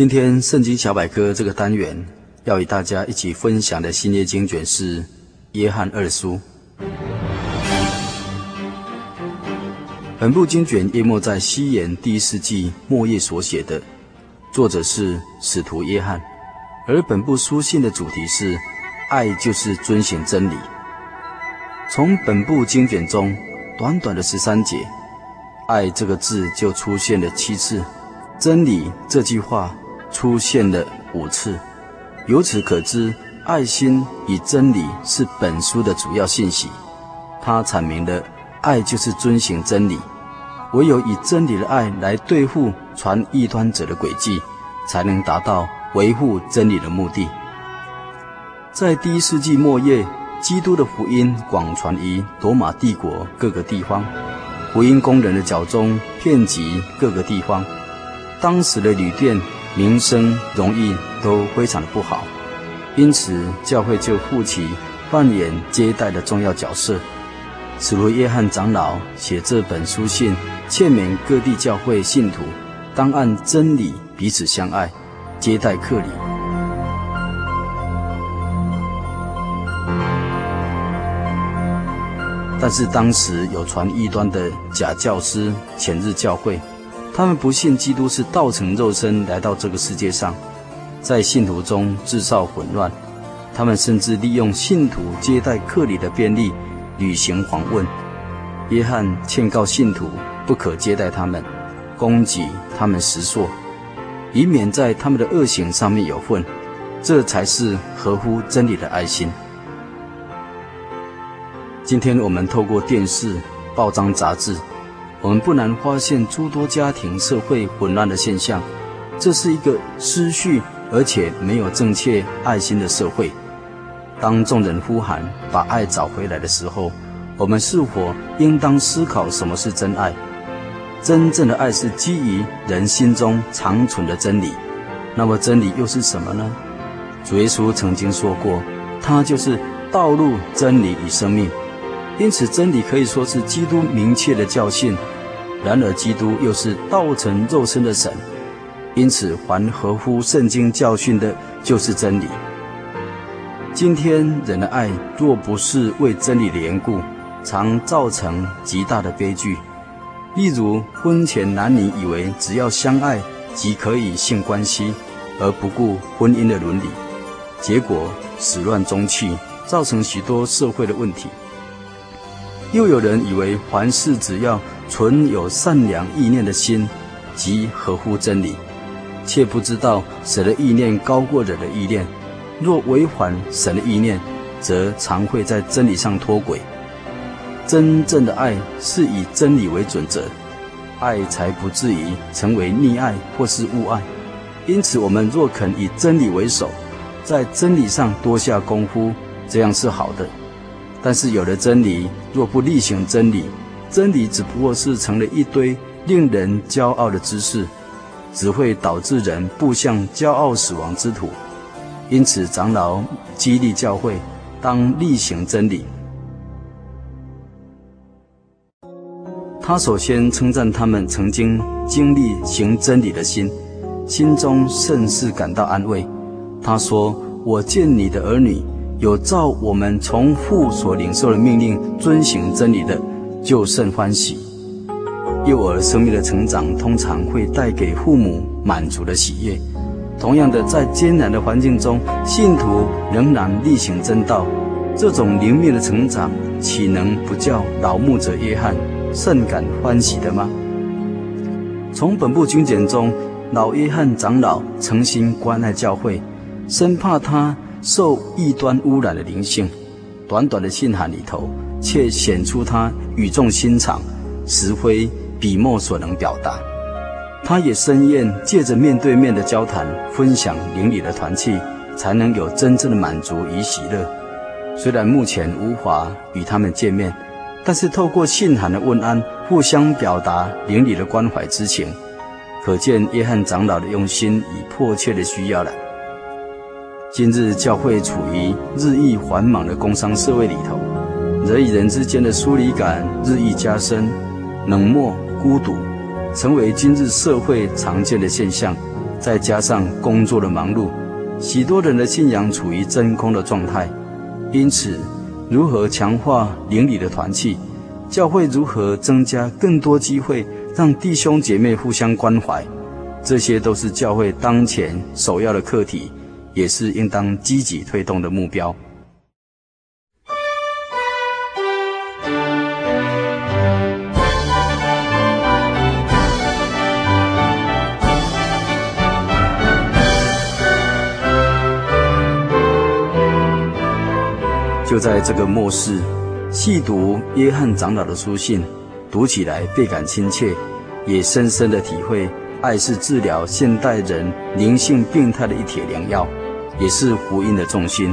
今天圣经小百科这个单元要与大家一起分享的新约经卷是《约翰二书》。本部经卷淹没在西元第一世纪末叶所写的，作者是使徒约翰，而本部书信的主题是“爱就是遵行真理”。从本部经卷中短短的十三节，“爱”这个字就出现了七次，“真理”这句话。出现了五次，由此可知，爱心与真理是本书的主要信息。它阐明了爱就是遵行真理，唯有以真理的爱来对付传异端者的诡计，才能达到维护真理的目的。在第一世纪末叶，基督的福音广传于罗马帝国各个地方，福音工人的脚中遍及各个地方，当时的旅店。名声荣誉都非常的不好，因此教会就负起扮演接待的重要角色。使徒约翰长老写这本书信，劝勉各地教会信徒，当按真理彼此相爱，接待客礼。但是当时有传异端的假教师潜入教会。他们不信基督是道成肉身来到这个世界上，在信徒中制造混乱。他们甚至利用信徒接待客礼的便利，履行访问。约翰劝告信徒不可接待他们，攻击他们食宿，以免在他们的恶行上面有份。这才是合乎真理的爱心。今天我们透过电视、报章、杂志。我们不难发现诸多家庭、社会混乱的现象，这是一个失序而且没有正确爱心的社会。当众人呼喊把爱找回来的时候，我们是否应当思考什么是真爱？真正的爱是基于人心中长存的真理。那么真理又是什么呢？主耶稣曾经说过，他就是道路、真理与生命。因此，真理可以说是基督明确的教训。然而，基督又是道成肉身的神。因此，凡合乎圣经教训的，就是真理。今天人的爱若不是为真理的缘故，常造成极大的悲剧。例如，婚前男女以为只要相爱即可以性关系，而不顾婚姻的伦理，结果始乱终弃，造成许多社会的问题。又有人以为凡事只要存有善良意念的心，即合乎真理，却不知道神的意念高过人的意念。若违反神的意念，则常会在真理上脱轨。真正的爱是以真理为准则，爱才不至于成为溺爱或是误爱。因此，我们若肯以真理为首，在真理上多下功夫，这样是好的。但是有了真理，若不力行真理，真理只不过是成了一堆令人骄傲的知识，只会导致人步向骄傲死亡之途。因此，长老激励教会当力行真理。他首先称赞他们曾经经历行真理的心，心中甚是感到安慰。他说：“我见你的儿女。”有照我们从父所领受的命令遵行真理的，就甚欢喜。幼儿生命的成长通常会带给父母满足的喜悦。同样的，在艰难的环境中，信徒仍然力行真道，这种灵命的成长，岂能不叫老牧者约翰甚感欢喜的吗？从本部经简中，老约翰长老诚心关爱教会，生怕他。受异端污染的灵性。短短的信函里头，却显出他语重心长，实非笔墨所能表达。他也深愿借着面对面的交谈，分享邻里的团契，才能有真正的满足与喜乐。虽然目前无法与他们见面，但是透过信函的问安，互相表达邻里的关怀之情，可见约翰长老的用心与迫切的需要了。今日教会处于日益繁忙的工商社会里头，人与人之间的疏离感日益加深，冷漠、孤独，成为今日社会常见的现象。再加上工作的忙碌，许多人的信仰处于真空的状态。因此，如何强化邻里的团契？教会如何增加更多机会，让弟兄姐妹互相关怀？这些都是教会当前首要的课题。也是应当积极推动的目标。就在这个末世，细读约翰长老的书信，读起来倍感亲切，也深深的体会，爱是治疗现代人灵性病态的一帖良药。也是福音的重心，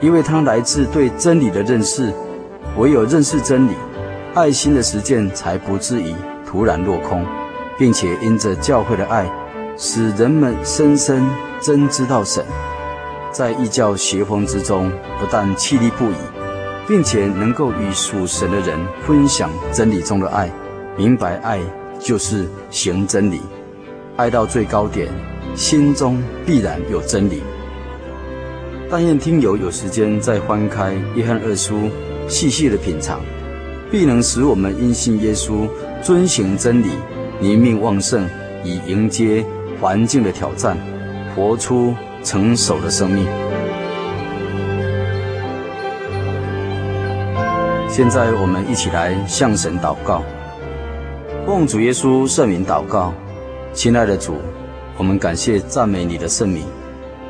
因为它来自对真理的认识。唯有认识真理，爱心的实践才不至于突然落空，并且因着教会的爱，使人们深深真知道神。在异教邪风之中，不但气力不已，并且能够与属神的人分享真理中的爱，明白爱就是行真理，爱到最高点，心中必然有真理。但愿听友有时间再翻开《约翰二书》，细细的品尝，必能使我们因信耶稣，遵行真理，灵命旺盛，以迎接环境的挑战，活出成熟的生命。现在我们一起来向神祷告，奉主耶稣圣名祷告，亲爱的主，我们感谢赞美你的圣名。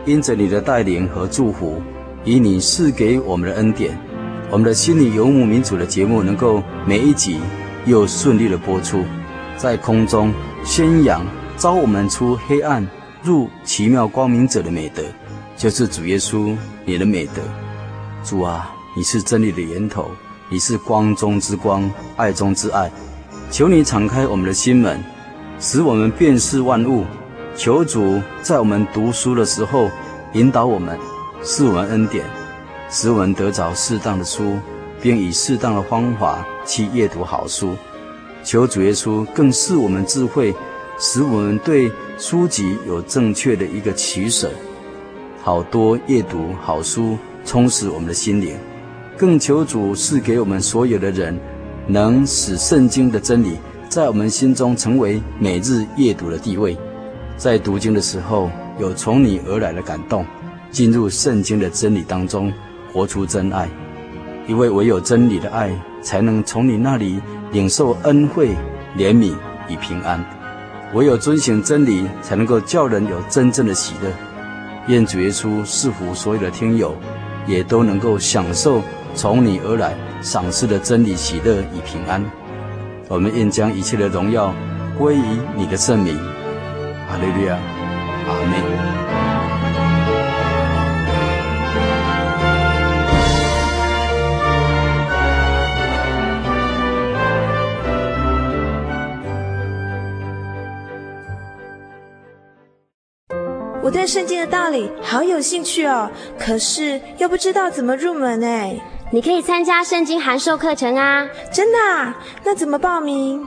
因着你的带领和祝福，以你赐给我们的恩典，我们的心里游牧民族的节目能够每一集又顺利的播出，在空中宣扬召我们出黑暗入奇妙光明者的美德，就是主耶稣你的美德。主啊，你是真理的源头，你是光中之光，爱中之爱。求你敞开我们的心门，使我们辨识万物。求主在我们读书的时候引导我们，赐我们恩典，使我们得着适当的书，并以适当的方法去阅读好书。求主耶稣更赐我们智慧，使我们对书籍有正确的一个取舍。好多阅读好书，充实我们的心灵。更求主赐给我们所有的人，能使圣经的真理在我们心中成为每日阅读的地位。在读经的时候，有从你而来的感动，进入圣经的真理当中，活出真爱。因为唯有真理的爱，才能从你那里领受恩惠、怜悯与平安。唯有遵行真理，才能够叫人有真正的喜乐。愿主耶稣赐福所有的听友，也都能够享受从你而来赏赐的真理、喜乐与平安。我们愿将一切的荣耀归于你的圣名。哈利路亚，阿门。我对圣经的道理好有兴趣哦，可是又不知道怎么入门哎。你可以参加圣经函授课程啊！真的啊？那怎么报名？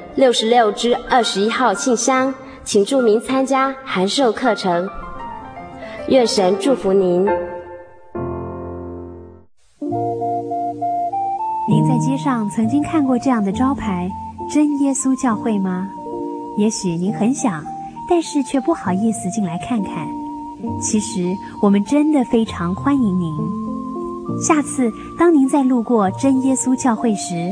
六十六支二十一号信箱。请注明参加函授课程，愿神祝福您。您在街上曾经看过这样的招牌“真耶稣教会”吗？也许您很想，但是却不好意思进来看看。其实我们真的非常欢迎您。下次当您再路过真耶稣教会时，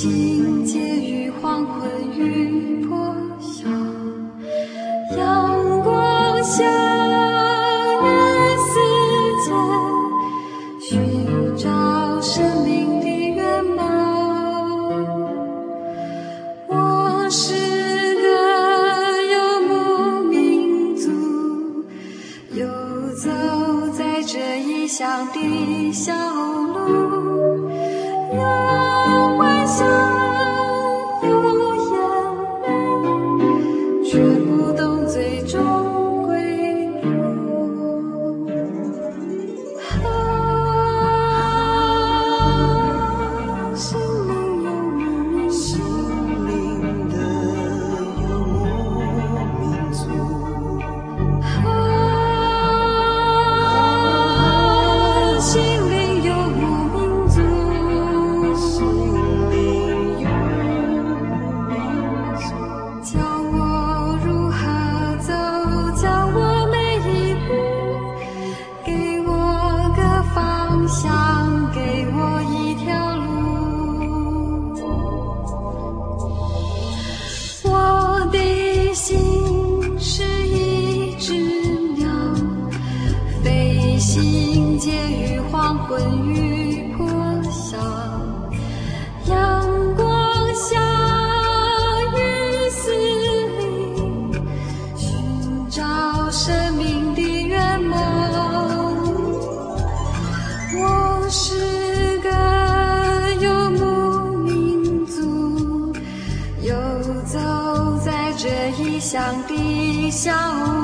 心。生命的圆满。我是个游牧民族，游走在这异乡的小屋。